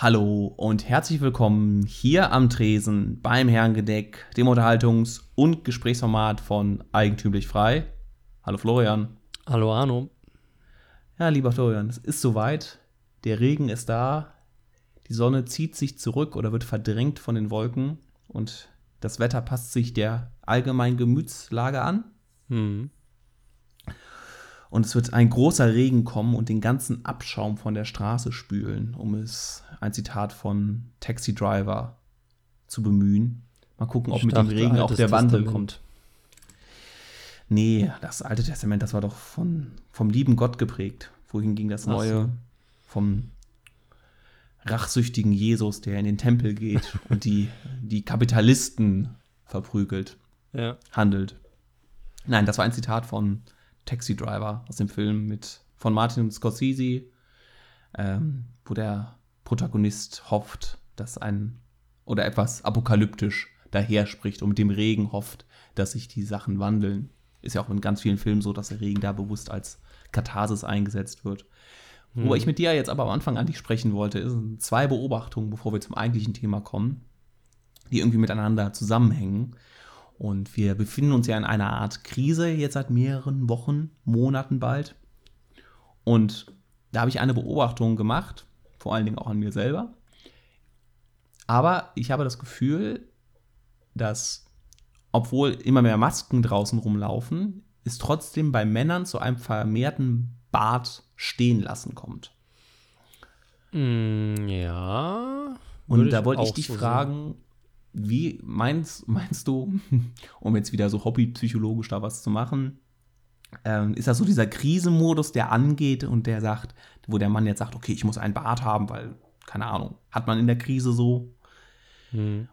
Hallo und herzlich willkommen hier am Tresen beim Herrengedeck, dem Unterhaltungs- und Gesprächsformat von Eigentümlich Frei. Hallo Florian. Hallo Arno. Ja, lieber Florian, es ist soweit. Der Regen ist da. Die Sonne zieht sich zurück oder wird verdrängt von den Wolken und das Wetter passt sich der allgemeinen Gemütslage an. Hm. Und es wird ein großer Regen kommen und den ganzen Abschaum von der Straße spülen, um es ein Zitat von Taxi Driver zu bemühen. Mal gucken, ob Ich mit dem Regen auch der Wandel Testament. kommt. Nee, das Alte Testament, das war doch von, vom lieben Gott geprägt. Wohin ging das Neue? so. Vom rachsüchtigen Jesus, der in den Tempel geht und die, die Kapitalisten verprügelt Ja. handelt. Nein, das war ein Zitat von Taxi Driver aus dem Film mit von Martin Scorsese, ähm, wo der Protagonist hofft, dass ein oder etwas apokalyptisch daher spricht und mit dem Regen hofft, dass sich die Sachen wandeln. Ist ja auch in ganz vielen Filmen so, dass der Regen da bewusst als Katharsis eingesetzt wird. Worüber ich mit dir jetzt aber am Anfang an dich sprechen wollte, sind zwei Beobachtungen, bevor wir zum eigentlichen Thema kommen, die irgendwie miteinander zusammenhängen. Und wir befinden uns ja in einer Art Krise jetzt seit mehreren Wochen, Monaten bald. Und da habe ich eine Beobachtung gemacht, vor allen Dingen auch an mir selber. Aber ich habe das Gefühl, dass, obwohl immer mehr Masken draußen rumlaufen, es trotzdem bei Männern zu einem vermehrten Bart stehen lassen kommt. Mm, ja. Und da wollte ich dich so fragen, wie meinst, meinst du, um jetzt wieder so hobbypsychologisch da was zu machen, ähm, ist das so dieser Krisenmodus, der angeht und der sagt, wo der Mann jetzt sagt, okay, ich muss einen Bart haben, weil, keine Ahnung, hat man in der Krise so? Hm.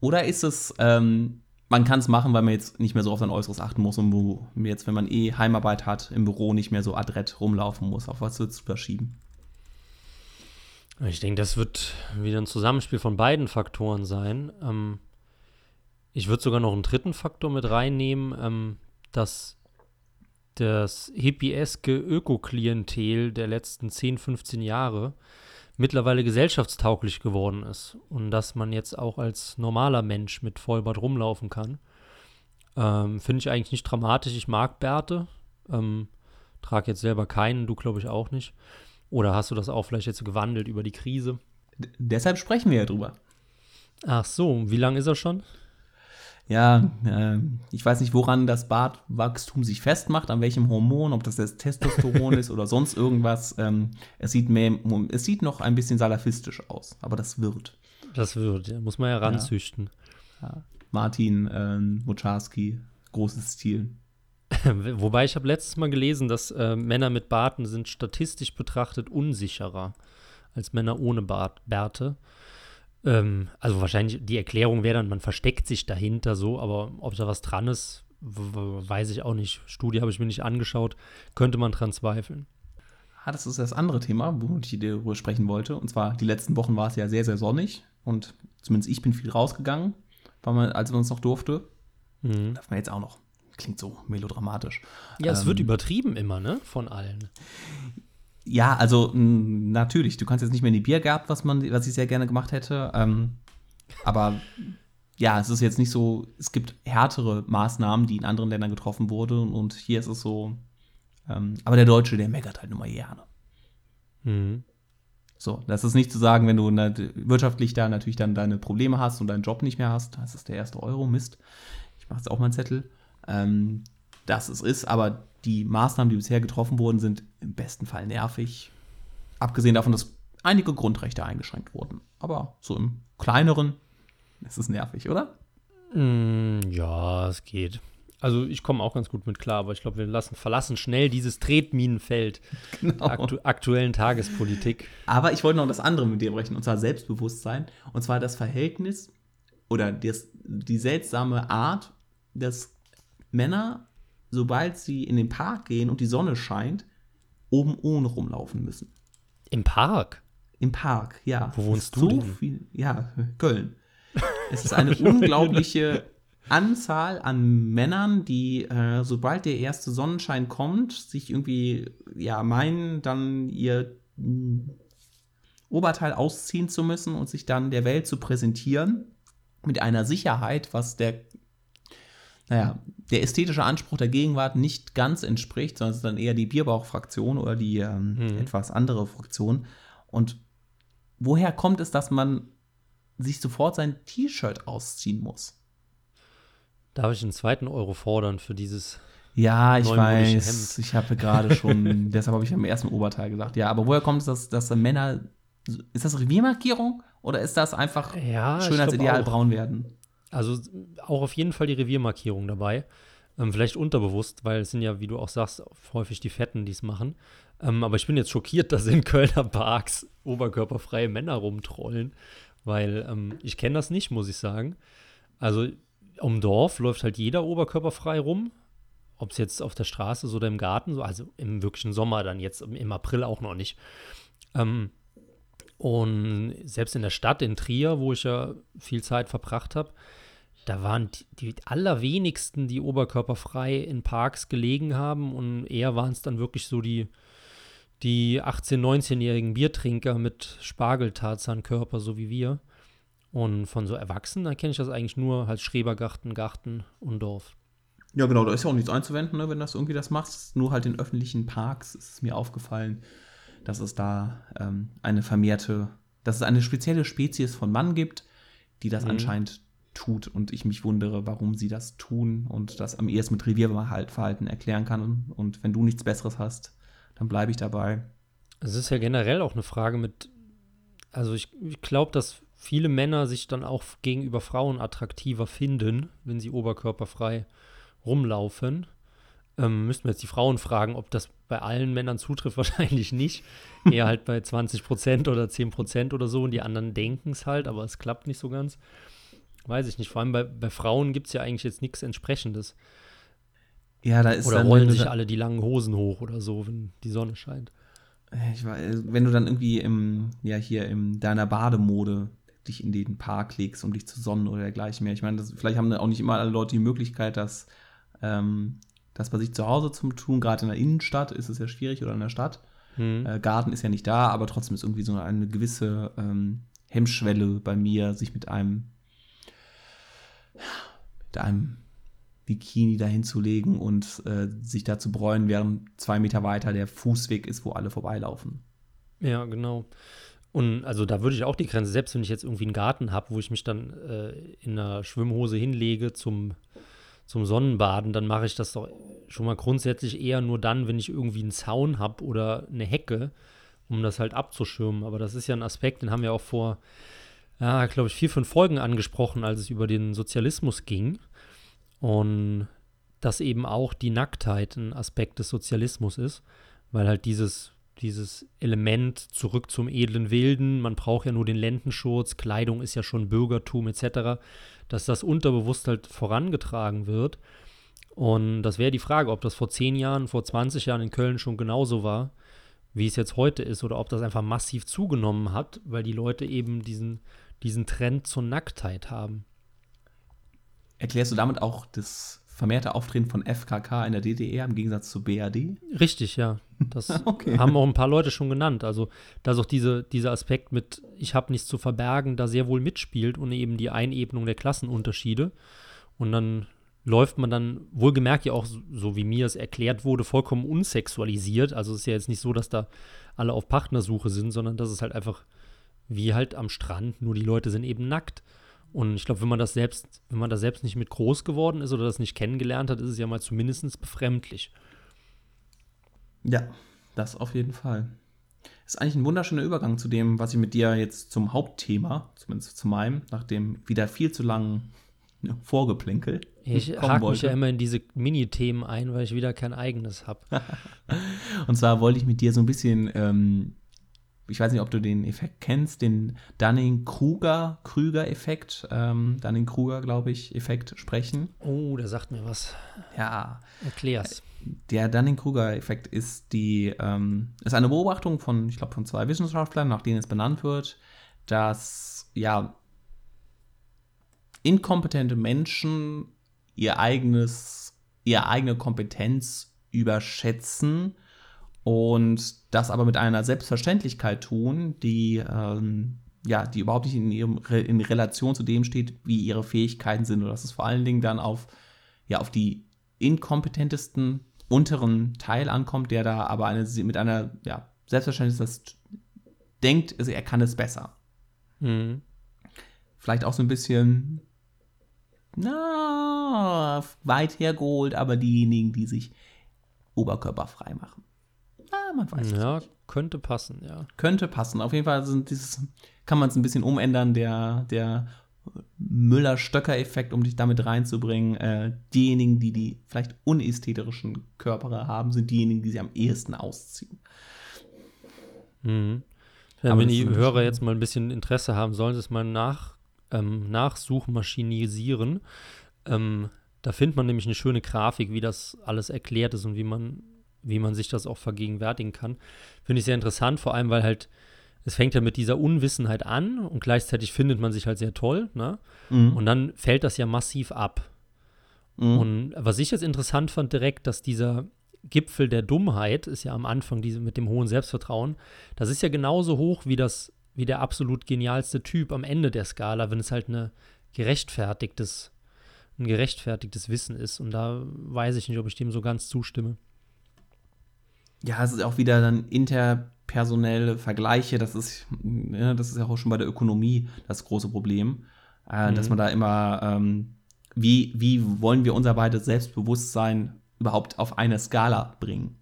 Oder ist es, ähm, man kann es machen, weil man jetzt nicht mehr so auf sein Äußeres achten muss und wo jetzt, wenn man eh Heimarbeit hat, im Büro nicht mehr so adrett rumlaufen muss. Auf was würdest du da schieben? Ich denke, das wird wieder ein Zusammenspiel von beiden Faktoren sein. Ähm, ich würde sogar noch einen dritten Faktor mit reinnehmen, ähm, dass das hippieske Öko-Klientel der letzten 10, 15 Jahre mittlerweile gesellschaftstauglich geworden ist und dass man jetzt auch als normaler Mensch mit Vollbart rumlaufen kann. Ähm, Finde ich eigentlich nicht dramatisch. Ich mag Bärte. Ähm, trage jetzt selber keinen, du glaube ich auch nicht. Oder hast du das auch vielleicht jetzt gewandelt über die Krise? D deshalb sprechen wir ja drüber. Ach so, wie lange ist er schon? Ja, äh, ich weiß nicht, woran das Bartwachstum sich festmacht, an welchem Hormon, ob das das Testosteron ist oder sonst irgendwas. Ähm, es, sieht mehr, es sieht noch ein bisschen salafistisch aus, aber das wird. Das wird, ja, muss man ja ranzüchten. Martin ähm, Mucharski, großes Ziel. Wobei ich habe letztes Mal gelesen, dass äh, Männer mit Barten sind statistisch betrachtet unsicherer als Männer ohne Bart, Bärte. Ähm, also wahrscheinlich die Erklärung wäre dann, man versteckt sich dahinter so, aber ob da was dran ist, weiß ich auch nicht. Studie habe ich mir nicht angeschaut, könnte man dran zweifeln. Ah, das ist das andere Thema, worüber ich darüber sprechen wollte. Und zwar, die letzten Wochen war es ja sehr, sehr sonnig. Und zumindest ich bin viel rausgegangen, weil man, als man es noch durfte. Mhm. Darf man jetzt auch noch. Klingt so melodramatisch. Ja, es wird Ähm, übertrieben immer, ne? Von allen. Ja, also mh, natürlich, du kannst jetzt nicht mehr in die Biergarten, was man, was ich sehr gerne gemacht hätte. Ähm, aber ja, es ist jetzt nicht so, es gibt härtere Maßnahmen, die in anderen Ländern getroffen wurden und hier ist es so. Ähm, aber der Deutsche, der meckert halt nur mal gerne. Mhm. So, das ist nicht zu sagen, wenn du na- wirtschaftlich da natürlich dann deine Probleme hast und deinen Job nicht mehr hast, das ist der erste Euro, Mist. Ich mache jetzt auch mal einen Zettel. Ähm, dass es ist, aber die Maßnahmen, die bisher getroffen wurden, sind im besten Fall nervig. Abgesehen davon, dass einige Grundrechte eingeschränkt wurden. Aber so im kleineren ist es nervig, oder? Mm, ja, es geht. Also ich komme auch ganz gut mit klar, aber ich glaube, wir lassen, verlassen schnell dieses Tretminenfeld der aktu aktuellen Tagespolitik. Aber ich wollte noch das andere mit dir brechen, und zwar Selbstbewusstsein. Und zwar das Verhältnis oder das, die seltsame Art, dass Männer, sobald sie in den Park gehen und die Sonne scheint, oben ohne rumlaufen müssen. Im Park? Im Park, ja. Wo wohnst du so denn? Viel, ja, Köln. Es ist eine unglaubliche Anzahl an Männern, die, äh, sobald der erste Sonnenschein kommt, sich irgendwie, ja, meinen, dann ihr mh, Oberteil ausziehen zu müssen und sich dann der Welt zu präsentieren mit einer Sicherheit, was der, naja, der ästhetische Anspruch der Gegenwart nicht ganz entspricht, sondern es ist dann eher die Bierbauchfraktion oder die ähm, mhm. etwas andere Fraktion. Und woher kommt es, dass man sich sofort sein T-Shirt ausziehen muss? Darf ich einen zweiten Euro fordern für dieses ja, ich weiß. Hemd. Ich habe gerade schon, deshalb habe ich am ersten Oberteil gesagt. Ja, aber woher kommt es, dass, dass Männer. Ist das Reviermarkierung oder ist das einfach ja, Schönheitsideal braun werden? Also auch auf jeden Fall die Reviermarkierung dabei. Ähm, vielleicht unterbewusst, weil es sind ja, wie du auch sagst, häufig die Fetten, die es machen. Ähm, aber ich bin jetzt schockiert, dass in Kölner Parks oberkörperfreie Männer rumtrollen, weil ähm, ich kenne das nicht, muss ich sagen. Also um Dorf läuft halt jeder oberkörperfrei rum ob es jetzt auf der Straße ist oder im Garten, so, also im wirklichen Sommer dann jetzt, im April auch noch nicht. Ähm, und selbst in der Stadt, in Trier, wo ich ja viel Zeit verbracht habe, da waren die, allerwenigsten, die oberkörperfrei in Parks gelegen haben. Und eher waren es dann wirklich so die, die 18-, 19-jährigen Biertrinker mit Spargeltarzankörper, so wie wir. Und von so Erwachsenen kenne ich das eigentlich nur als Schrebergarten, Garten und Dorf. Ja, genau, da ist ja auch nichts einzuwenden, ne, wenn das irgendwie das machst. Nur halt in öffentlichen Parks ist es mir aufgefallen, dass es da ähm, eine vermehrte, dass es eine spezielle Spezies von Mann gibt, die das mhm. anscheinend tut und ich mich wundere, warum sie das tun und das am ehesten mit Revierverhalten erklären kann. Und wenn du nichts Besseres hast, dann bleibe ich dabei. Es ist ja generell auch eine Frage mit, also ich, ich glaube, dass viele Männer sich dann auch gegenüber Frauen attraktiver finden, wenn sie oberkörperfrei rumlaufen. Ähm, müssten wir jetzt die Frauen fragen, ob das bei allen Männern zutrifft, wahrscheinlich nicht. Eher halt bei 20 Prozent oder 10 Prozent oder so und die anderen denken es halt, aber es klappt nicht so ganz. Weiß ich nicht. Vor allem bei, bei Frauen gibt es ja eigentlich jetzt nichts Entsprechendes. Ja, da ist Oder dann, rollen sich alle die langen Hosen hoch oder so, wenn die Sonne scheint. Ich weiß, wenn du dann irgendwie im, ja, hier in deiner Bademode dich in den Park legst, um dich zu sonnen oder dergleichen mehr. Ich meine, das, vielleicht haben auch nicht immer alle Leute die Möglichkeit, das ähm, das bei sich zu Hause zu tun. Gerade in der Innenstadt ist es ja schwierig oder in der Stadt. Mhm. Äh, Garten ist ja nicht da, aber trotzdem ist irgendwie so eine gewisse ähm, Hemmschwelle bei mir, sich mit einem mit einem Bikini dahin zu legen und äh, sich da zu bräunen, während zwei Meter weiter der Fußweg ist, wo alle vorbeilaufen. Ja, genau. Und also da würde ich auch die Grenze, selbst wenn ich jetzt irgendwie einen Garten habe, wo ich mich dann äh, in einer Schwimmhose hinlege zum zum Sonnenbaden, dann mache ich das doch schon mal grundsätzlich eher nur dann, wenn ich irgendwie einen Zaun habe oder eine Hecke, um das halt abzuschirmen. Aber das ist ja ein Aspekt, den haben wir auch vor, ja, glaube ich, vier, fünf Folgen angesprochen, als es über den Sozialismus ging. Und dass eben auch die Nacktheit ein Aspekt des Sozialismus ist, weil halt dieses, dieses Element zurück zum edlen Wilden, man braucht ja nur den Lendenschurz, Kleidung ist ja schon Bürgertum etc dass das unterbewusst halt vorangetragen wird. Und das wäre die Frage, ob das vor 10 Jahren, vor 20 Jahren in Köln schon genauso war, wie es jetzt heute ist, oder ob das einfach massiv zugenommen hat, weil die Leute eben diesen, diesen Trend zur Nacktheit haben. Erklärst du damit auch das vermehrte Auftreten von FKK in der DDR im Gegensatz zu BRD? Richtig, ja. Das okay. haben auch ein paar Leute schon genannt. Also, dass auch diese, dieser Aspekt mit, ich habe nichts zu verbergen, da sehr wohl mitspielt und eben die Einebnung der Klassenunterschiede. Und dann läuft man dann, wohlgemerkt ja auch, so wie mir es erklärt wurde, vollkommen unsexualisiert. Also es ist ja jetzt nicht so, dass da alle auf Partnersuche sind, sondern dass es halt einfach wie halt am Strand, nur die Leute sind eben nackt. Und ich glaube, wenn man das selbst, wenn man da selbst nicht mit groß geworden ist oder das nicht kennengelernt hat, ist es ja mal zumindest befremdlich. Ja, das auf jeden Fall. Ist eigentlich ein wunderschöner Übergang zu dem, was ich mit dir jetzt zum Hauptthema, zumindest zu meinem, nach dem wieder viel zu langen ne, Vorgeplänkel. Ich hake mich ja immer in diese Mini-Themen ein, weil ich wieder kein eigenes habe. Und zwar wollte ich mit dir so ein bisschen ähm, ich weiß nicht, ob du den Effekt kennst, den Dunning-Kruger-Krüger-Effekt, ähm, Dunning-Kruger, glaube ich, Effekt sprechen. Oh, der sagt mir was. Ja. Erklär's. Der Dunning-Kruger-Effekt ist die, ähm, ist eine Beobachtung von, ich glaube, von zwei Wissenschaftlern, nach denen es benannt wird, dass, ja, inkompetente Menschen ihr eigenes, ihre eigene Kompetenz überschätzen und das aber mit einer Selbstverständlichkeit tun, die, ähm, ja, die überhaupt nicht in, ihrem, in Relation zu dem steht, wie ihre Fähigkeiten sind. Und dass es vor allen Dingen dann auf, ja, auf die inkompetentesten unteren Teil ankommt, der da aber eine, mit einer ja, Selbstverständnis denkt, also er kann es besser. Mhm. Vielleicht auch so ein bisschen, na, weit hergeholt, aber diejenigen, die sich oberkörperfrei machen. Ah, man weiß ja, nicht. könnte passen, ja. Könnte passen. Auf jeden Fall sind dieses, kann man es ein bisschen umändern, der, der Müller-Stöcker-Effekt, um dich damit reinzubringen. Äh, diejenigen, die die vielleicht unästhetischen Körper haben, sind diejenigen, die sie am ehesten ausziehen. Mhm. Ja, wenn die Hörer jetzt mal ein bisschen Interesse haben, sollen sie es mal nach, ähm, nachsuchmaschinisieren. Ähm, da findet man nämlich eine schöne Grafik, wie das alles erklärt ist und wie man, wie man sich das auch vergegenwärtigen kann. Finde ich sehr interessant, vor allem, weil halt es fängt ja mit dieser Unwissenheit an und gleichzeitig findet man sich halt sehr toll, ne? Mhm. Und dann fällt das ja massiv ab. Mhm. Und was ich jetzt interessant fand direkt, dass dieser Gipfel der Dummheit ist ja am Anfang diese mit dem hohen Selbstvertrauen, das ist ja genauso hoch wie das wie der absolut genialste Typ am Ende der Skala, wenn es halt eine gerechtfertigtes ein gerechtfertigtes Wissen ist und da weiß ich nicht, ob ich dem so ganz zustimme. Ja, es ist auch wieder dann inter personelle Vergleiche, das ist, ja, das ist ja auch schon bei der Ökonomie das große Problem, äh, mhm. dass man da immer, ähm, wie, wie wollen wir unser beides Selbstbewusstsein überhaupt auf eine Skala bringen?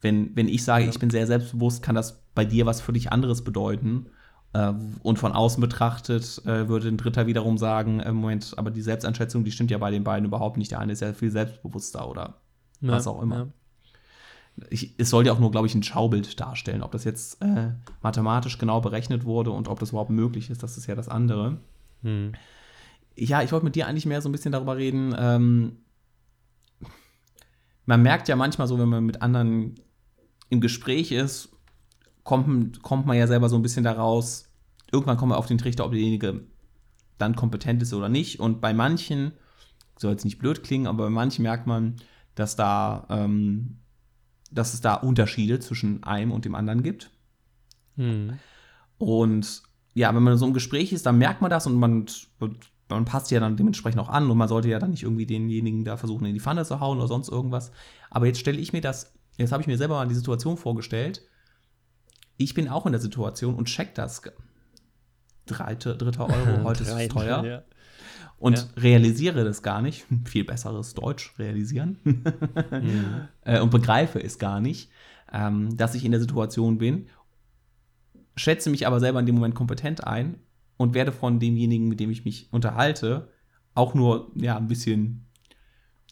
Wenn, wenn ich sage, ja. ich bin sehr selbstbewusst, kann das bei dir was völlig anderes bedeuten. Äh, und von außen betrachtet äh, würde ein Dritter wiederum sagen, äh, Moment, aber die Selbsteinschätzung, die stimmt ja bei den beiden überhaupt nicht. Der eine ist ja viel selbstbewusster oder ja, was auch immer ich, es soll ja auch nur, glaube ich, ein Schaubild darstellen. Ob das jetzt äh, mathematisch genau berechnet wurde und ob das überhaupt möglich ist, das ist ja das andere. Hm. Ja, ich wollte mit dir eigentlich mehr so ein bisschen darüber reden. Ähm, man merkt ja manchmal so, wenn man mit anderen im Gespräch ist, kommt, kommt man ja selber so ein bisschen daraus, irgendwann kommt man auf den Trichter, ob derjenige dann kompetent ist oder nicht. Und bei manchen, soll jetzt nicht blöd klingen, aber bei manchen merkt man, dass da ähm, dass es da Unterschiede zwischen einem und dem anderen gibt. Mhm. Und ja, wenn man so im Gespräch ist, dann merkt man das und man, man passt ja dann dementsprechend auch an und man sollte ja dann nicht irgendwie denjenigen da versuchen, in die Pfanne zu hauen oder sonst irgendwas. Aber jetzt stelle ich mir das, jetzt habe ich mir selber mal die Situation vorgestellt. Ich bin auch in der Situation und check das. Dritter, dritter Euro, heute ist es teuer. Ja und ja. realisiere das gar nicht. Viel besseres Deutsch realisieren. mhm. äh, und begreife es gar nicht, ähm, dass ich in der Situation bin. Schätze mich aber selber in dem Moment kompetent ein und werde von demjenigen, mit dem ich mich unterhalte, auch nur ja, ein bisschen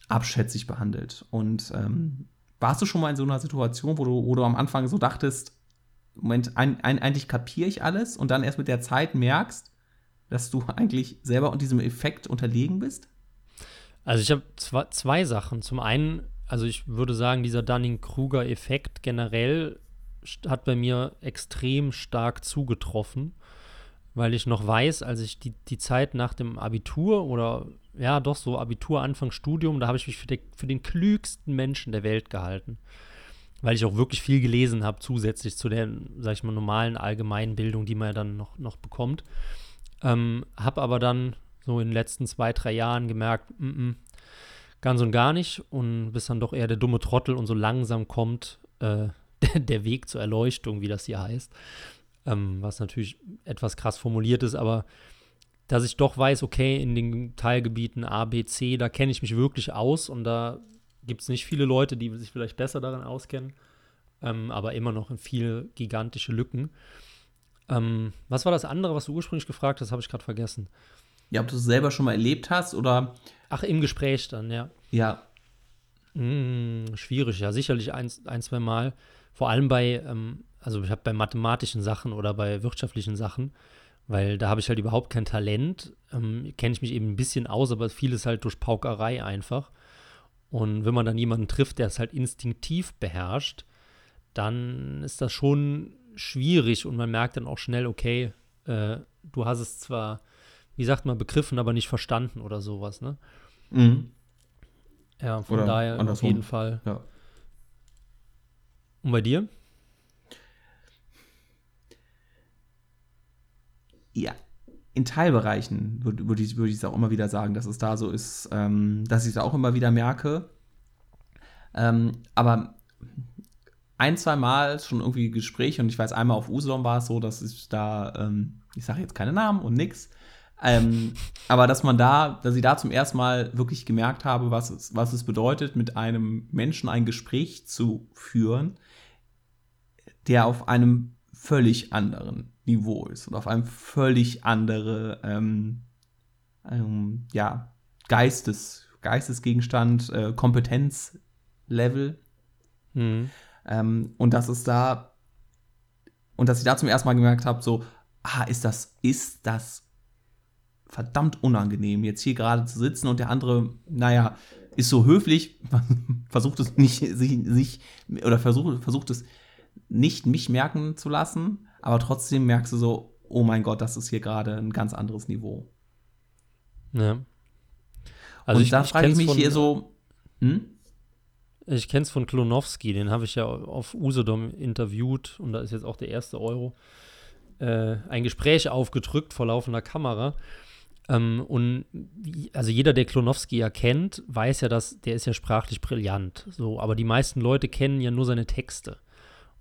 abschätzig behandelt. Und ähm, warst du schon mal in so einer Situation, wo du, wo du am Anfang so dachtest, Moment, ein, ein, eigentlich kapiere ich alles und dann erst mit der Zeit merkst, dass du eigentlich selber und diesem Effekt unterlegen bist? Also ich habe zwei, zwei Sachen. Zum einen, also ich würde sagen, dieser Dunning-Kruger-Effekt generell hat bei mir extrem stark zugetroffen, weil ich noch weiß, als ich die, die Zeit nach dem Abitur oder ja doch so Abitur, Anfang Studium, da habe ich mich für, die, für den klügsten Menschen der Welt gehalten weil ich auch wirklich viel gelesen habe, zusätzlich zu der, sag ich mal, normalen allgemeinen Bildung, die man ja dann noch, noch bekommt. Ähm, hab aber dann so in den letzten zwei, drei Jahren gemerkt, m -m, ganz und gar nicht. Und bis dann doch eher der dumme Trottel und so langsam kommt äh, der, der, Weg zur Erleuchtung, wie das hier heißt. Ähm, was natürlich etwas krass formuliert ist, aber dass ich doch weiß, okay, in den Teilgebieten A, B, C, da kenne ich mich wirklich aus und da gibt es nicht viele Leute, die sich vielleicht besser darin auskennen, ähm, aber immer noch viele gigantische Lücken. Ähm, was war das andere, was du ursprünglich gefragt hast, habe ich gerade vergessen. Ja, ob du es selber schon mal erlebt hast oder. Ach, im Gespräch dann, ja. Ja. Hm, schwierig, ja, sicherlich ein, ein zwei Mal. Vor allem bei, ähm, also ich habe bei mathematischen Sachen oder bei wirtschaftlichen Sachen, weil da habe ich halt überhaupt kein Talent. Ähm, Kenne ich mich eben ein bisschen aus, aber vieles halt durch Paukerei einfach. Und wenn man dann jemanden trifft, der es halt instinktiv beherrscht, dann ist das schon schwierig und man merkt dann auch schnell, okay, äh, du hast es zwar, wie sagt man, begriffen, aber nicht verstanden oder sowas, ne? Mhm. Ja, von oder daher andersrum. auf jeden Fall. Ja. Und bei dir? Ja, in Teilbereichen würde würd ich, würd auch immer wieder sagen, dass es da so ist, ähm, dass ich es auch immer wieder merke. Ähm, aber ein, zwei Mal schon irgendwie Gespräche und ich weiß, einmal auf Usedom war es so, dass ich da, ähm, ich sage jetzt keine Namen und nix, ähm, aber dass man da, dass ich da zum ersten Mal wirklich gemerkt habe, was es, was es bedeutet, mit einem Menschen ein Gespräch zu führen, der auf einem völlig anderen Niveau ist und auf einem völlig andere, ähm, ähm, ja, Geistes, Geistesgegenstand, äh, Kompetenzlevel. Mhm. Ähm, und dass es da, und dass ich da zum ersten Mal gemerkt habe, so, ah, ist das, ist das verdammt unangenehm, jetzt hier gerade zu sitzen und der andere, naja, ist so höflich, versucht es nicht, sich, sich oder versucht, versucht es nicht mich merken zu lassen, aber trotzdem merkst du so, oh mein Gott, das ist hier gerade ein ganz anderes Niveau. Ja. Also und ich, da frage ich mich von, hier so, hm? Ich kenne es von Klonowski, den habe ich ja auf Usedom interviewt und da ist jetzt auch der erste Euro äh, ein Gespräch aufgedrückt vor laufender Kamera. Ähm, und also jeder, der Klonowski ja kennt, weiß ja, dass der ist ja sprachlich brillant. So, aber die meisten Leute kennen ja nur seine Texte.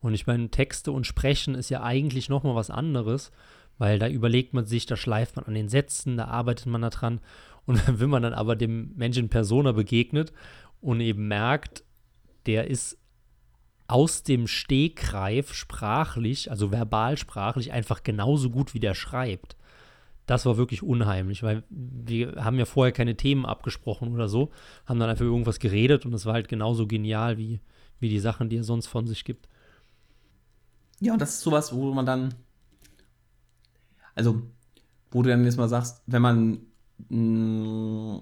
Und ich meine, Texte und Sprechen ist ja eigentlich nochmal was anderes, weil da überlegt man sich, da schleift man an den Sätzen, da arbeitet man da dran. Und wenn man dann aber dem Menschen Persona begegnet und eben merkt, der ist aus dem Stegreif sprachlich, also verbal sprachlich, einfach genauso gut wie der schreibt das war wirklich unheimlich, weil wir haben ja vorher keine Themen abgesprochen oder so, haben dann einfach irgendwas geredet und es war halt genauso genial wie, wie die Sachen, die er sonst von sich gibt. Ja, und das ist sowas, wo man dann, also, wo du dann jetzt mal sagst, wenn man, mm,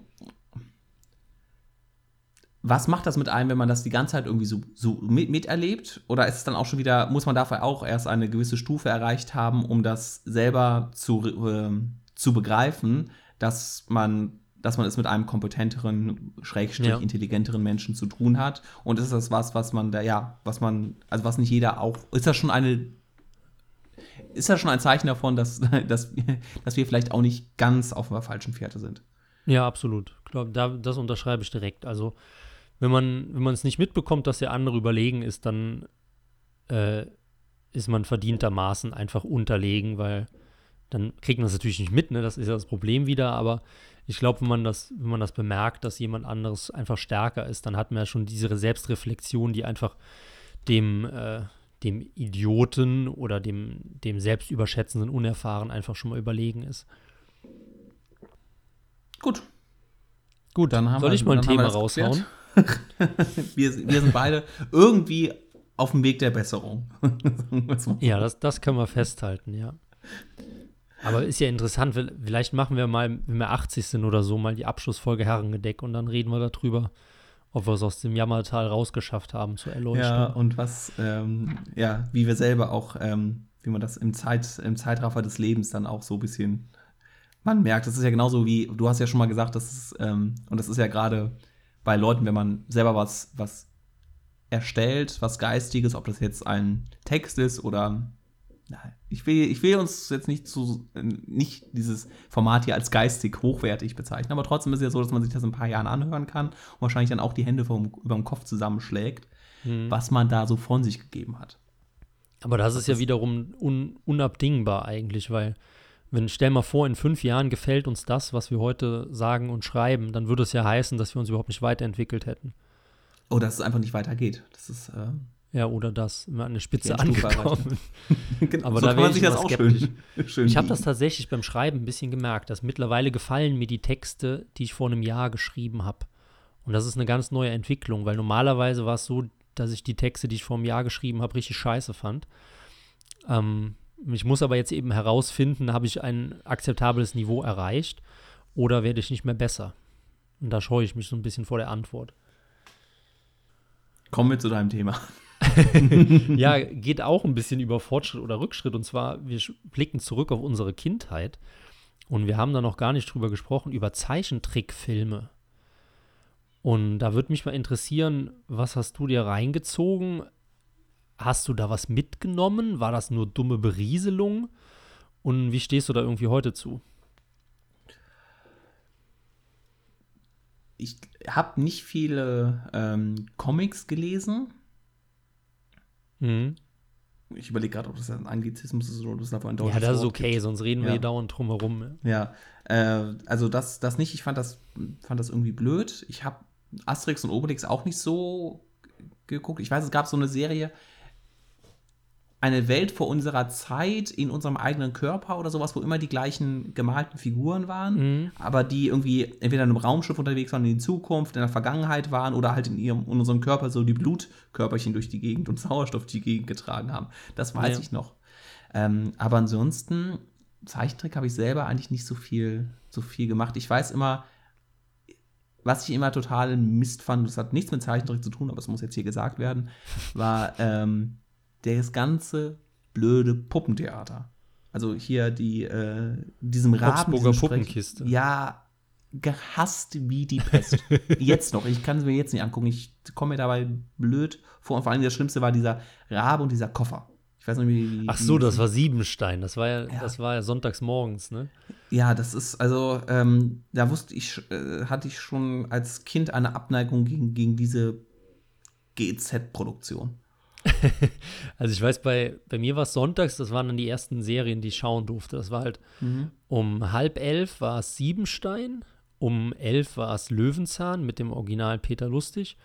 was macht das mit einem, wenn man das die ganze Zeit irgendwie so, so mit, miterlebt? Oder ist es dann auch schon wieder, muss man dafür auch erst eine gewisse Stufe erreicht haben, um das selber zu, äh, zu begreifen, dass man, dass man es mit einem kompetenteren, schrägstrich ja. intelligenteren Menschen zu tun hat? Und ist das was, was man da, ja, was man, also was nicht jeder auch, ist das schon eine ist das schon ein Zeichen davon, dass, dass, dass wir vielleicht auch nicht ganz auf der falschen Fährte sind. Ja, absolut. Ich glaube, da, das unterschreibe ich direkt. Also wenn man, wenn man es nicht mitbekommt, dass der andere überlegen ist, dann äh, ist man verdientermaßen einfach unterlegen, weil dann kriegt man es natürlich nicht mit, ne? Das ist ja das Problem wieder, aber ich glaube, wenn man das, wenn man das bemerkt, dass jemand anderes einfach stärker ist, dann hat man ja schon diese Selbstreflexion, die einfach dem, äh, dem Idioten oder dem, dem selbstüberschätzenden Unerfahren einfach schon mal überlegen ist. Gut. Gut, dann haben Soll wir, ich mal ein Thema raushauen? Wir, wir sind beide irgendwie auf dem Weg der Besserung. ja, das, das können wir festhalten, ja. Aber ist ja interessant, vielleicht machen wir mal, wenn wir 80 sind oder so, mal die Abschlussfolge Herrengedeck und dann reden wir darüber, ob wir es aus dem Jammertal rausgeschafft haben zu erleuchten. Ja, und was, ähm, ja, wie wir selber auch, ähm, wie man das im, Zeit, im Zeitraffer des Lebens dann auch so ein bisschen, man merkt, das ist ja genauso wie, du hast ja schon mal gesagt, das ist, ähm, und das ist ja gerade bei Leuten, wenn man selber was, was erstellt, was Geistiges, ob das jetzt ein Text ist oder ich will, ich will uns jetzt nicht zu nicht dieses Format hier als geistig hochwertig bezeichnen, aber trotzdem ist es ja so, dass man sich das in ein paar Jahren anhören kann und wahrscheinlich dann auch die Hände vom, über dem Kopf zusammenschlägt, mhm. was man da so von sich gegeben hat. Aber das, das ist ja wiederum un, unabdingbar eigentlich, weil wenn, stell mal vor, in fünf Jahren gefällt uns das, was wir heute sagen und schreiben, dann würde es ja heißen, dass wir uns überhaupt nicht weiterentwickelt hätten. Oh, dass es einfach nicht weitergeht. Das ist. Äh, ja, oder das, immer an eine Spitze angekommen. genau, Aber so da kann man sich das auch schön, schön Ich habe das tatsächlich beim Schreiben ein bisschen gemerkt, dass mittlerweile gefallen mir die Texte, die ich vor einem Jahr geschrieben habe. Und das ist eine ganz neue Entwicklung, weil normalerweise war es so, dass ich die Texte, die ich vor einem Jahr geschrieben habe, richtig scheiße fand. Ähm, ich muss aber jetzt eben herausfinden, habe ich ein akzeptables Niveau erreicht oder werde ich nicht mehr besser? Und da scheue ich mich so ein bisschen vor der Antwort. Kommen wir zu deinem Thema. ja, geht auch ein bisschen über Fortschritt oder Rückschritt. Und zwar, wir blicken zurück auf unsere Kindheit. Und wir haben da noch gar nicht drüber gesprochen, über Zeichentrickfilme. Und da würde mich mal interessieren, was hast du dir reingezogen? Hast du da was mitgenommen? War das nur dumme Berieselung? Und wie stehst du da irgendwie heute zu? Ich habe nicht viele ähm, Comics gelesen. Mhm. Ich überlege gerade, ob das ein Anglizismus ist oder ob es davon ein deutsches Ja, das ist okay, gibt. sonst reden wir Ja. hier dauernd drum herum. Ja, äh, also das, das nicht. Ich fand das, fand das irgendwie blöd. Ich habe Asterix und Obelix auch nicht so geguckt. Ich weiß, es gab so eine Serie, eine Welt vor unserer Zeit in unserem eigenen Körper oder sowas, wo immer die gleichen gemalten Figuren waren, Mhm. aber die irgendwie entweder in einem Raumschiff unterwegs waren, in die Zukunft, in der Vergangenheit waren oder halt in ihrem in unserem Körper so die Blutkörperchen durch die Gegend und Sauerstoff durch die Gegend getragen haben. Das weiß Ja. ich noch. Ähm, aber ansonsten Zeichentrick habe ich selber eigentlich nicht so viel, so viel gemacht. Ich weiß immer, was ich immer total Mist fand, das hat nichts mit Zeichentrick zu tun, aber es muss jetzt hier gesagt werden, war ähm, das ganze blöde Puppentheater. Also hier die, äh, diesem Raben. Sprech- Puppenkiste. Ja, gehasst wie die Pest. jetzt noch. Ich kann es mir jetzt nicht angucken. Ich komme mir dabei blöd vor. Und vor allem das Schlimmste war dieser Rabe und dieser Koffer. Ich weiß nicht, wie. Ach wie- so, das war Siebenstein. Das war ja, Ja. das war ja sonntags morgens, ne? Ja, das ist, also, ähm, da wusste ich, äh, hatte ich schon als Kind eine Abneigung gegen, gegen diese GZ-Produktion. Also ich weiß, bei, bei mir war es sonntags, das waren dann die ersten Serien, die ich schauen durfte. Das war halt um halb elf war es Siebenstein, um elf war es Löwenzahn mit dem Original Peter Lustig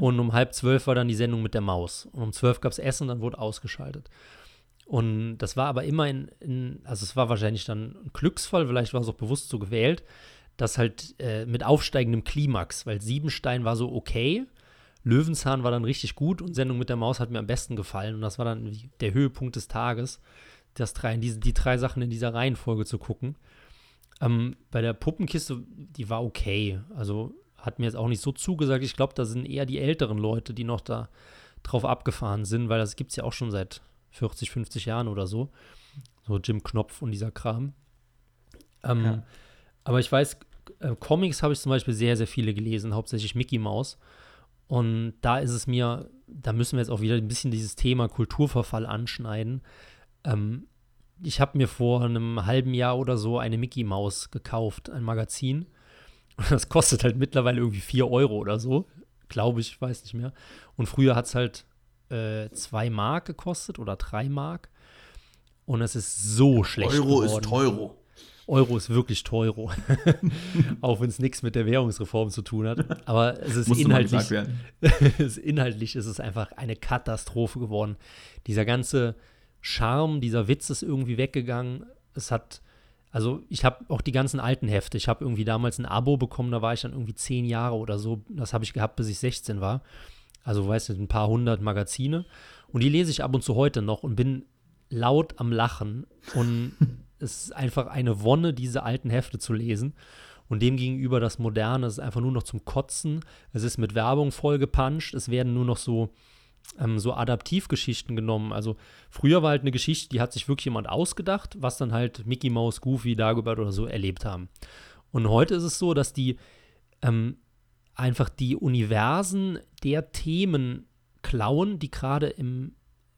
und um halb zwölf war dann die Sendung mit der Maus. Und um zwölf gab es Essen, dann wurde ausgeschaltet. Und das war aber immer in, in, also es war wahrscheinlich dann ein Glücksfall, vielleicht war es auch bewusst so gewählt, dass halt äh, mit aufsteigendem Klimax, weil Siebenstein war so okay, Löwenzahn war dann richtig gut und Sendung mit der Maus hat mir am besten gefallen. Und das war dann der Höhepunkt des Tages, das drei, diese, die drei Sachen in dieser Reihenfolge zu gucken. Ähm, bei der Puppenkiste, die war okay. Also hat mir jetzt auch nicht so zugesagt. Ich glaube, da sind eher die älteren Leute, die noch da drauf abgefahren sind, weil das gibt es ja auch schon seit 40, 50 Jahren oder so. So Jim Knopf und dieser Kram. Ähm, Ja. Aber ich weiß, äh, Comics habe ich zum Beispiel sehr, sehr viele gelesen, hauptsächlich Mickey Mouse. Und da ist es mir, da müssen wir jetzt auch wieder ein bisschen dieses Thema Kulturverfall anschneiden. Ähm, ich habe mir vor einem halben Jahr oder so eine Mickey Maus gekauft, ein Magazin. Und das kostet halt mittlerweile irgendwie 4 Euro oder so. Glaube ich, weiß nicht mehr. Und früher hat es halt 2 Mark gekostet oder 3 Mark. Und es ist so schlecht geworden. Teuro. Euro ist wirklich Teuro. Auch wenn es nichts mit der Währungsreform zu tun hat. Aber es ist inhaltlich, es ist inhaltlich ist es einfach eine Katastrophe geworden. Dieser ganze Charme, dieser Witz ist irgendwie weggegangen. Es hat, also ich habe auch die ganzen alten Hefte. Ich habe irgendwie damals ein Abo bekommen, da war ich dann irgendwie zehn Jahre oder so. Das habe ich gehabt, bis ich 16 war. Also, weißt du, ein paar hundert Magazine. Und die lese ich ab und zu heute noch und bin laut am Lachen. Und es ist einfach eine Wonne, diese alten Hefte zu lesen. Und demgegenüber das Moderne ist einfach nur noch zum Kotzen. Es ist mit Werbung vollgepanscht. Es werden nur noch so, ähm, so Adaptivgeschichten genommen. Also früher war halt eine Geschichte, die hat sich wirklich jemand ausgedacht, was dann halt Mickey Mouse, Goofy, Dagobert oder so erlebt haben. Und heute ist es so, dass die ähm, einfach die Universen der Themen klauen, die gerade im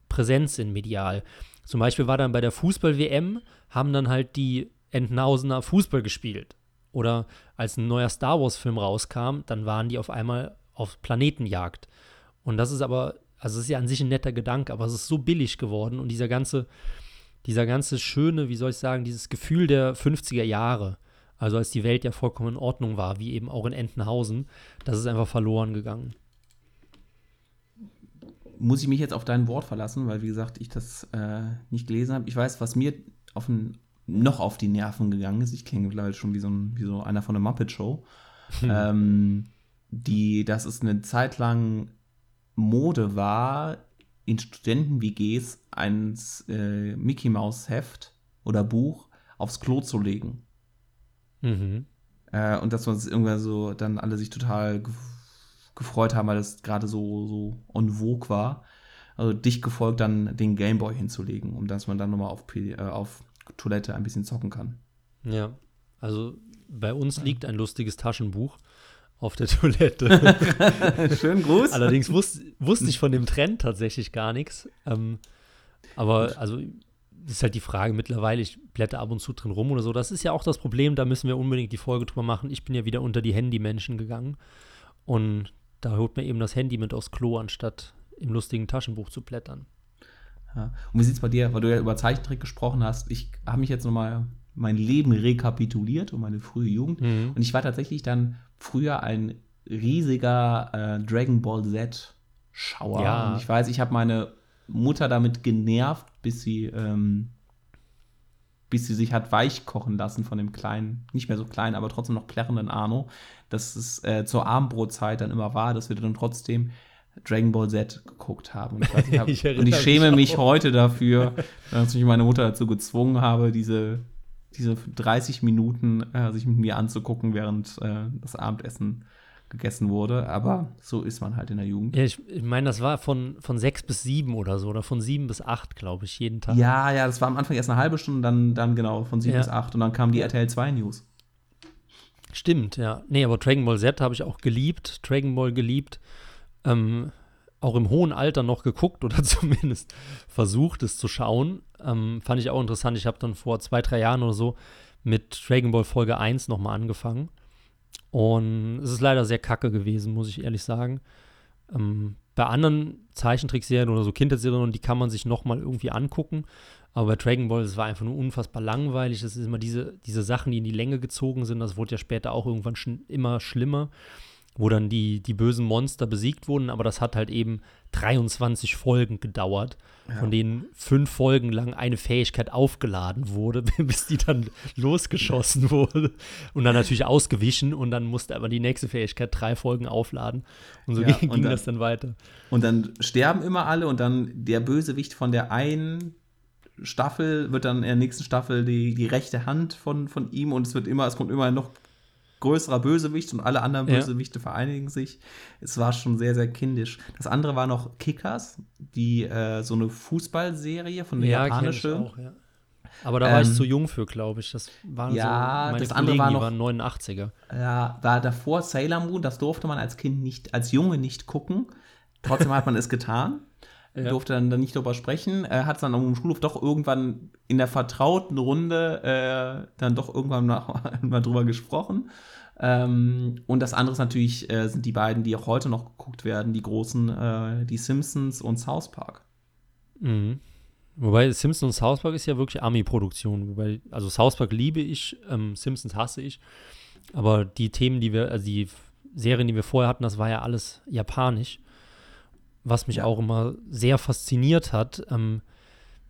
Präsenz sind medial. Zum Beispiel war dann bei der Fußball-WM, haben dann halt die Entenhausener Fußball gespielt. Oder als ein neuer Star Wars-Film rauskam, dann waren die auf einmal auf Planetenjagd. Und das ist aber, also es ist ja an sich ein netter Gedanke, aber es ist so billig geworden und dieser ganze, dieser ganze schöne, wie soll ich sagen, dieses Gefühl der 50er Jahre, also als die Welt ja vollkommen in Ordnung war, wie eben auch in Entenhausen, das ist einfach verloren gegangen. Muss ich mich jetzt auf dein Wort verlassen, weil, wie gesagt, ich das äh, nicht gelesen habe. Ich weiß, was mir auf den, noch auf die Nerven gegangen ist. Ich klinge mittlerweile schon wie so, ein, wie so einer von der Muppet Show. ähm, die, dass es eine Zeit lang Mode war, in Studenten-WGs ein äh, Mickey Mouse Heft oder Buch aufs Klo zu legen. Mhm. Äh, und dass man es irgendwann so dann alle sich total gefreut haben, weil das gerade so, so en vogue war. Also dicht gefolgt dann den Gameboy hinzulegen, um dass man dann nochmal auf, äh, auf Toilette ein bisschen zocken kann. Ja, also bei uns liegt ein lustiges Taschenbuch auf der Toilette. Schönen Gruß. Allerdings wus wusste ich von dem Trend tatsächlich gar nichts. Ähm, aber also das ist halt die Frage mittlerweile, ich blätter ab und zu drin rum oder so. Das ist ja auch das Problem, da müssen wir unbedingt die Folge drüber machen. Ich bin ja wieder unter die Handymenschen gegangen und da holt man eben das Handy mit aufs Klo, anstatt im lustigen Taschenbuch zu blättern. Ja. Und wie sieht es bei dir, weil du ja über Zeichentrick gesprochen hast, ich habe mich jetzt nochmal mein Leben rekapituliert und meine frühe Jugend. Mhm. Und ich war tatsächlich dann früher ein riesiger äh, Dragon Ball Z-Schauer. Ja. Und ich weiß, ich habe meine Mutter damit genervt, bis sie, ähm, bis sie sich hat weich kochen lassen von dem kleinen, nicht mehr so kleinen, aber trotzdem noch plärrenden Arno, dass es äh, zur Abendbrotzeit dann immer war, dass wir dann trotzdem Dragon Ball Z geguckt haben. Und ich, weiß, ich, hab, ich und ich schäme mich, heute dafür, dass ich meine Mutter dazu gezwungen habe, diese, diese 30 Minuten äh, sich mit mir anzugucken, während äh, das Abendessen gegessen wurde. Aber so ist man halt in der Jugend. Ja, ich, ich meine, das war von, von sechs bis sieben oder so, oder von sieben bis acht, glaube ich, jeden Tag. Ja, ja, das war am Anfang erst eine halbe Stunde, dann, dann genau von sieben ja. bis acht und dann kam die RTL 2 News. Stimmt, ja. Nee, aber Dragon Ball Z habe ich auch geliebt, Dragon Ball geliebt. Ähm, auch im hohen Alter noch geguckt oder zumindest versucht, es zu schauen. Ähm, fand ich auch interessant. Ich habe dann vor zwei, drei Jahren oder so mit Dragon Ball Folge 1 nochmal angefangen. Und es ist leider sehr kacke gewesen, muss ich ehrlich sagen. Ähm, bei anderen Zeichentrickserien oder so Kindheitsserien, die kann man sich nochmal irgendwie angucken. Aber bei Dragon Ball, es war einfach nur unfassbar langweilig. Es ist immer diese, diese Sachen, die in die Länge gezogen sind. Das wurde ja später auch irgendwann sch immer schlimmer wo dann die, die bösen Monster besiegt wurden, aber das hat halt eben 23 Folgen gedauert, ja. von denen fünf Folgen lang eine Fähigkeit aufgeladen wurde, bis die dann losgeschossen wurde und dann natürlich ausgewichen und dann musste aber die nächste Fähigkeit drei Folgen aufladen und so ja, ging, und dann, das dann weiter. Und dann sterben immer alle und dann der Bösewicht von der einen Staffel wird dann in der nächsten Staffel die, die rechte Hand von, von ihm und es wird immer, es kommt immer noch größerer Bösewicht und alle anderen Bösewichte ja. vereinigen sich. Es war schon sehr, sehr kindisch. Das andere war noch Kickers, die äh, so eine Fußballserie von der ja, japanische. Auch, ja. Aber da war ich ähm, zu jung für, glaube ich. Das waren ja, so meine das andere war noch, waren 89er. Ja, war davor Sailor Moon, das durfte man als Kind nicht, als Junge nicht gucken. Trotzdem hat man es getan. Ja. Durfte dann, dann nicht darüber sprechen. Er hat es dann am Schulhof doch irgendwann in der vertrauten Runde äh, dann doch irgendwann mal, mal drüber gesprochen. Ähm, und das andere ist natürlich, äh, sind die beiden, die auch heute noch geguckt werden, die großen, äh, die Simpsons und South Park. Mhm. Wobei Simpsons und South Park ist ja wirklich Ami-Produktion. Wobei, also South Park liebe ich, ähm, Simpsons hasse ich. Aber die Themen, die wir, also die Serien, die wir vorher hatten, das war ja alles japanisch. Was mich ja. auch immer sehr fasziniert hat. Ähm,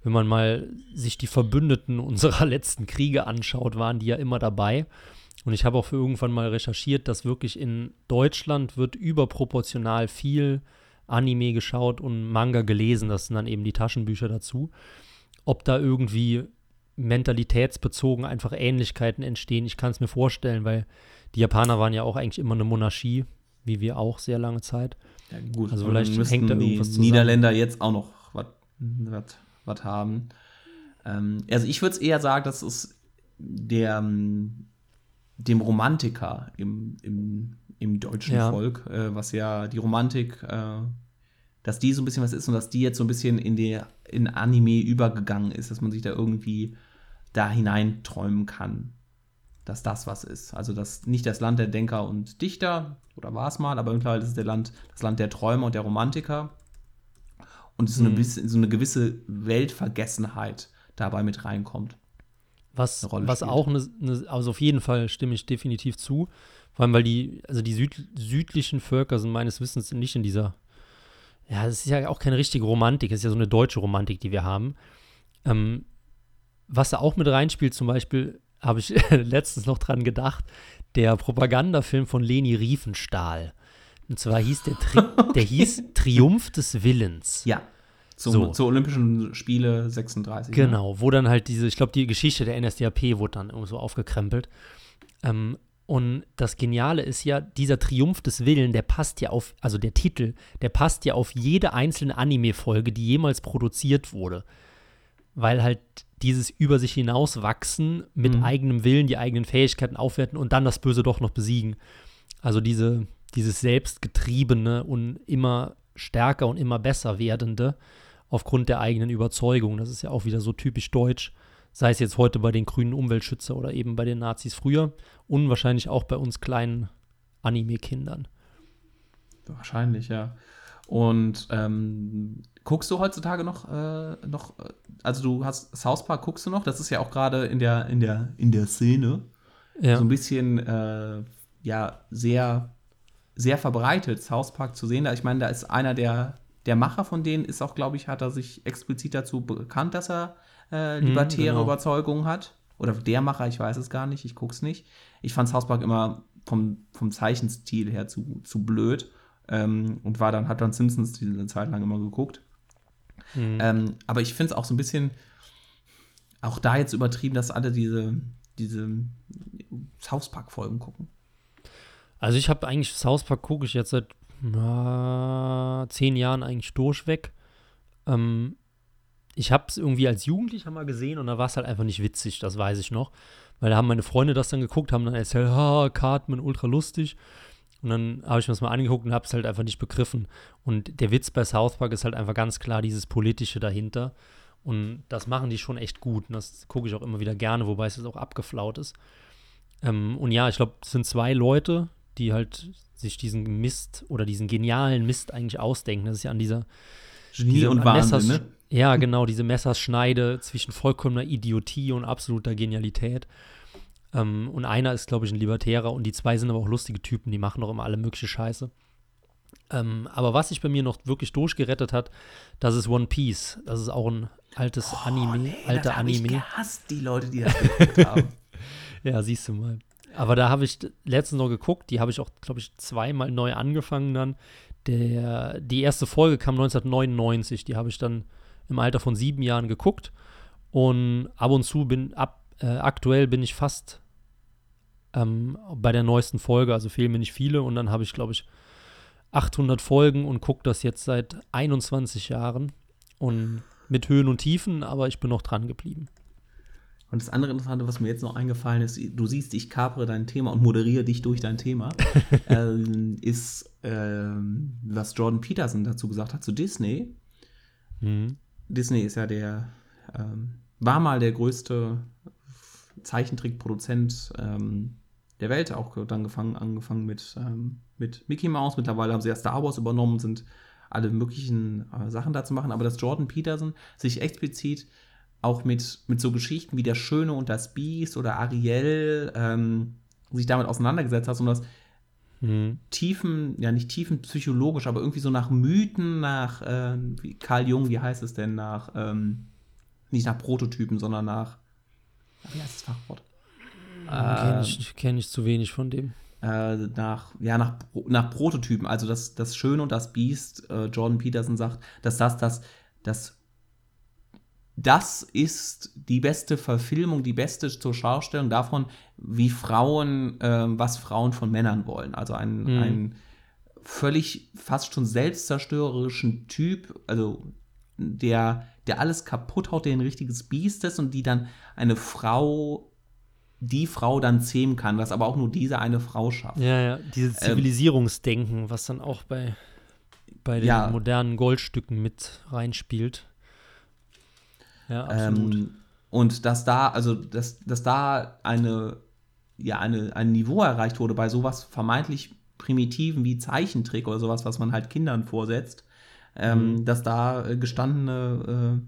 wenn man mal sich die Verbündeten unserer letzten Kriege anschaut, waren die ja immer dabei. Und ich habe auch für irgendwann mal recherchiert, dass wirklich in Deutschland wird überproportional viel Anime geschaut und Manga gelesen. Das sind dann eben die Taschenbücher dazu. Ob da irgendwie mentalitätsbezogen einfach Ähnlichkeiten entstehen, ich kann es mir vorstellen, weil die Japaner waren ja auch eigentlich immer eine Monarchie, wie wir auch sehr lange Zeit. Ja, gut, also vielleicht hängt da irgendwas die zusammen. Niederländer jetzt auch noch was haben. Ähm, also ich würde es eher sagen, dass es der dem Romantiker im, im, im deutschen ja. Volk, äh, was ja die Romantik, äh, dass die so ein bisschen was ist und dass die jetzt so ein bisschen in, die, in Anime übergegangen ist, dass man sich da irgendwie da hineinträumen kann, dass das was ist. Also das nicht das Land der Denker und Dichter, oder war es mal, aber mittlerweile ist es der Land, das Land der Träumer und der Romantiker. Und so, mhm. eine, so eine gewisse Weltvergessenheit dabei mit reinkommt. Was, was auch eine, eine, also auf jeden Fall stimme ich definitiv zu. Vor allem, weil die, also die Süd, südlichen Völker sind meines Wissens nicht in dieser, ja, das ist ja auch keine richtige Romantik, das ist ja so eine deutsche Romantik, die wir haben. Ähm, was da auch mit reinspielt, zum Beispiel, habe ich letztens noch dran gedacht, der Propagandafilm von Leni Riefenstahl. Und zwar hieß der, Tri okay. der hieß Triumph des Willens. Ja. Zum, so. Zur Olympischen Spiele 36. Ne? Genau, ne? wo dann halt diese, ich glaube, die Geschichte der NSDAP wurde dann irgendwo so aufgekrempelt. Ähm, und das Geniale ist ja, dieser Triumph des Willen, der passt ja auf, also der Titel, der passt ja auf jede einzelne Anime-Folge, die jemals produziert wurde. Weil halt dieses über sich hinauswachsen, mit mhm. eigenem Willen die eigenen Fähigkeiten aufwerten und dann das Böse doch noch besiegen. Also diese, dieses selbstgetriebene und immer stärker und immer besser werdende, aufgrund der eigenen Überzeugung. Das ist ja auch wieder so typisch deutsch. Sei es jetzt heute bei den grünen Umweltschützer oder eben bei den Nazis früher und wahrscheinlich auch bei uns kleinen Anime-Kindern. Wahrscheinlich, ja. Und ähm, guckst du heutzutage noch, äh, noch, also du hast South Park, guckst du noch? Das ist ja auch gerade in der, in der, in der Szene ja. so ein bisschen, äh, ja, sehr, sehr verbreitet, South Park zu sehen. Ich meine, da ist einer der, der Macher von denen, ist auch, glaube ich, hat er sich explizit dazu bekannt, dass er äh, mhm, libertäre mhm, genau. Überzeugungen hat. Oder der Macher, ich weiß es gar nicht, ich guck's nicht. Ich fand Park immer vom, vom Zeichenstil her zu, zu blöd. Ähm, und war dann, hat dann Simpsons die eine Zeit lang immer geguckt. Mhm. Ähm, aber ich finde es auch so ein bisschen, auch da jetzt übertrieben, dass alle diese, diese South Park-Folgen gucken. Also ich habe eigentlich South Park gucke ich jetzt seit na, zehn Jahren eigentlich durchweg. Ähm, ich habe es irgendwie als Jugendlicher mal gesehen und da war es halt einfach nicht witzig, das weiß ich noch. Weil da haben meine Freunde das dann geguckt, haben dann erzählt, ha, Cartman, ultra lustig. Und dann habe ich mir das mal angeguckt und habe es halt einfach nicht begriffen. Und der Witz bei South Park ist halt einfach ganz klar dieses Politische dahinter. Und das machen die schon echt gut. Und das gucke ich auch immer wieder gerne, wobei es jetzt auch abgeflaut ist. Ähm, und ja, ich glaube, es sind zwei Leute, die halt sich diesen Mist oder diesen genialen Mist eigentlich ausdenken. Das ist ja an dieser Genie diese und Wahnsinn, ne? Ja, genau, diese Messerschneide zwischen vollkommener Idiotie und absoluter Genialität. Ähm, und einer ist, glaube ich, ein Libertärer und die zwei sind aber auch lustige Typen, die machen doch immer alle mögliche Scheiße. Ähm, aber was sich bei mir noch wirklich durchgerettet hat, das ist One Piece. Das ist auch ein altes oh, Anime, nee, alter das Anime. Ich gehasst, die Leute, die das haben. ja, siehst du mal. Aber da habe ich letztens noch geguckt, die habe ich auch, glaube ich, zweimal neu angefangen dann. Der, die erste Folge kam 1999, die habe ich dann im Alter von sieben Jahren geguckt. Und ab und zu bin, ab, äh, aktuell bin ich fast ähm, bei der neuesten Folge, also fehlen mir nicht viele. Und dann habe ich, glaube ich, 800 Folgen und gucke das jetzt seit 21 Jahren. Und mit Höhen und Tiefen, aber ich bin noch dran geblieben. Und das andere Interessante, was mir jetzt noch eingefallen ist, du siehst, ich kapere dein Thema und moderiere dich durch dein Thema, äh, ist, äh, was Jordan Peterson dazu gesagt hat zu Disney. Mhm. Disney ist ja der, ähm, war mal der größte Zeichentrickproduzent ähm, der Welt, auch dann gefangen, angefangen mit, ähm, mit Mickey Mouse. Mittlerweile haben sie ja Star Wars übernommen, sind alle möglichen äh, Sachen da zu machen. Aber dass Jordan Peterson sich explizit auch mit, mit so Geschichten wie Der Schöne und das Biest oder Ariel ähm, sich damit auseinandergesetzt hat und das mhm. tiefen, ja nicht tiefen psychologisch, aber irgendwie so nach Mythen, nach äh, wie Carl Jung, wie heißt es denn, nach, ähm, nicht nach Prototypen, sondern nach, wie heißt das Fachwort? Kenne ich, kenn ich zu wenig von dem. Äh, nach, ja, nach, nach Prototypen, also das, das Schöne und das Biest, äh, Jordan Peterson sagt, dass das das, das das ist die beste Verfilmung, die beste zur Schaustellung davon, wie Frauen, äh, was Frauen von Männern wollen. Also ein, mhm. ein völlig fast schon selbstzerstörerischen Typ, also der, der alles kaputt haut, der ein richtiges Biest ist und die dann eine Frau die Frau dann zähmen kann, was aber auch nur diese eine Frau schafft. Ja, ja, dieses ähm, Zivilisierungsdenken, ähm, was dann auch bei, bei den ja. modernen Goldstücken mit reinspielt. Ja, absolut. Ähm, und dass da, also dass, dass da eine, ja, eine, ein Niveau erreicht wurde bei sowas vermeintlich Primitiven wie Zeichentrick oder sowas, was man halt Kindern vorsetzt, ähm, mhm. dass da äh, gestandene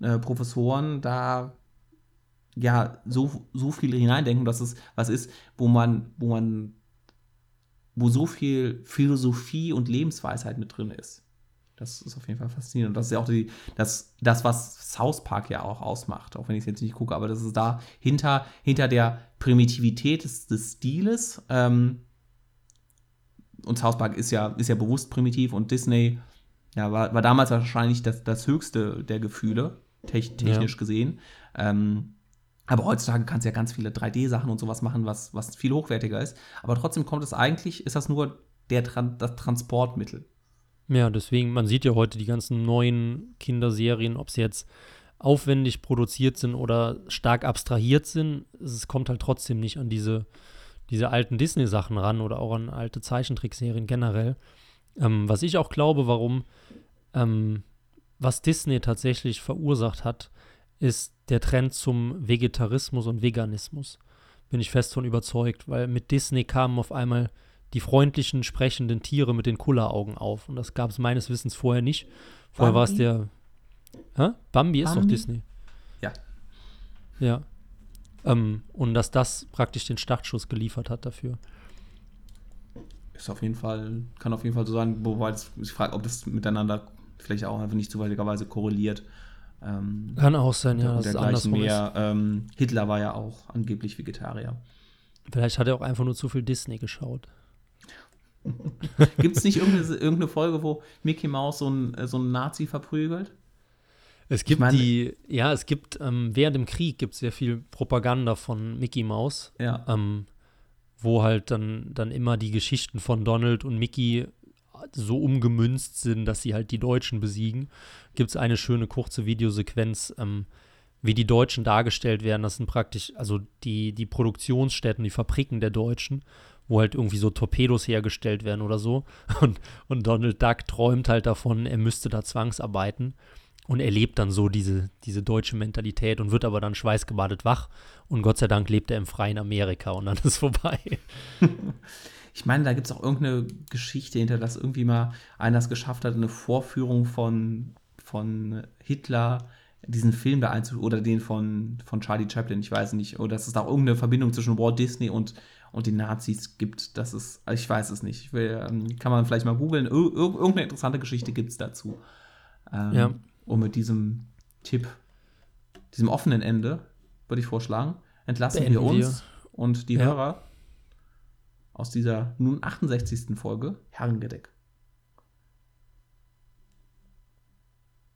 äh, äh, Professoren da ja so, so viel hineindenken, dass es was ist, wo man, wo man, wo so viel Philosophie und Lebensweisheit mit drin ist. Das ist auf jeden Fall faszinierend. Und das ist ja auch die, das, das, was South Park ja auch ausmacht, auch wenn ich es jetzt nicht gucke, aber das ist da hinter, hinter der Primitivität des, des Stiles. Ähm, und South Park ist ja, ist ja bewusst primitiv und Disney ja, war, war damals wahrscheinlich das, das höchste der Gefühle, technisch ja. gesehen. Ähm, aber heutzutage kannst du ja ganz viele 3D-Sachen und sowas machen, was, was viel hochwertiger ist. Aber trotzdem kommt es eigentlich, ist das nur der, das Transportmittel. Ja, deswegen, man sieht ja heute die ganzen neuen Kinderserien, ob sie jetzt aufwendig produziert sind oder stark abstrahiert sind. Es kommt halt trotzdem nicht an diese, diese alten Disney-Sachen ran oder auch an alte Zeichentrickserien generell. Ähm, was ich auch glaube, warum, ähm, was Disney tatsächlich verursacht hat, ist der Trend zum Vegetarismus und Veganismus. Bin ich fest von überzeugt, weil mit Disney kamen auf einmal die freundlichen, sprechenden Tiere mit den Kulleraugen auf. Und das gab es meines Wissens vorher nicht. Vorher war es der. Hä? Bambi ist Bambi? doch Disney. Ja. Ja. Ähm, und dass das praktisch den Startschuss geliefert hat dafür. Ist auf jeden Fall, kann auf jeden Fall so sein, wobei das, ich frage, ob das miteinander vielleicht auch einfach nicht zufälligerweise korreliert. Ähm, Kann auch sein, ja, dass es dergleichen andersrum ist. mehr. Ähm, Hitler war ja auch angeblich Vegetarier. Vielleicht hat er auch einfach nur zu viel Disney geschaut. Gibt es nicht irgendeine, irgendeine Folge, wo Mickey Mouse so einen so einen Nazi verprügelt? Es gibt meine- die, ja, es gibt, ähm, während dem Krieg gibt es sehr viel Propaganda von Mickey Mouse, Ja. ähm, wo halt dann, dann immer die Geschichten von Donald und Mickey so umgemünzt sind, dass sie halt die Deutschen besiegen. Gibt es eine schöne kurze Videosequenz, ähm, wie die Deutschen dargestellt werden. Das sind praktisch, also die, die Produktionsstätten, die Fabriken der Deutschen, wo halt irgendwie so Torpedos hergestellt werden oder so. Und, und Donald Duck träumt halt davon, er müsste da zwangsarbeiten und erlebt dann so diese, diese deutsche Mentalität und wird aber dann schweißgebadet wach. Und Gott sei Dank lebt er im freien Amerika und dann ist vorbei. Ich meine, da gibt es auch irgendeine Geschichte hinter, dass irgendwie mal einer es geschafft hat, eine Vorführung von, von Hitler, diesen Film da einzuführen, oder den von, von Charlie Chaplin, ich weiß nicht, oder dass es da irgendeine Verbindung zwischen Walt Disney und, und den Nazis gibt. Das ist, ich weiß es nicht. Ich will, ähm, kann man vielleicht mal googeln. Ir ir irgendeine interessante Geschichte gibt es dazu. Ähm, Ja. Und mit diesem Tipp, diesem offenen Ende, würde ich vorschlagen, entlassen wir Beenden wir. uns und die Ja. Hörer aus dieser nun 68. Folge Herrengedeck.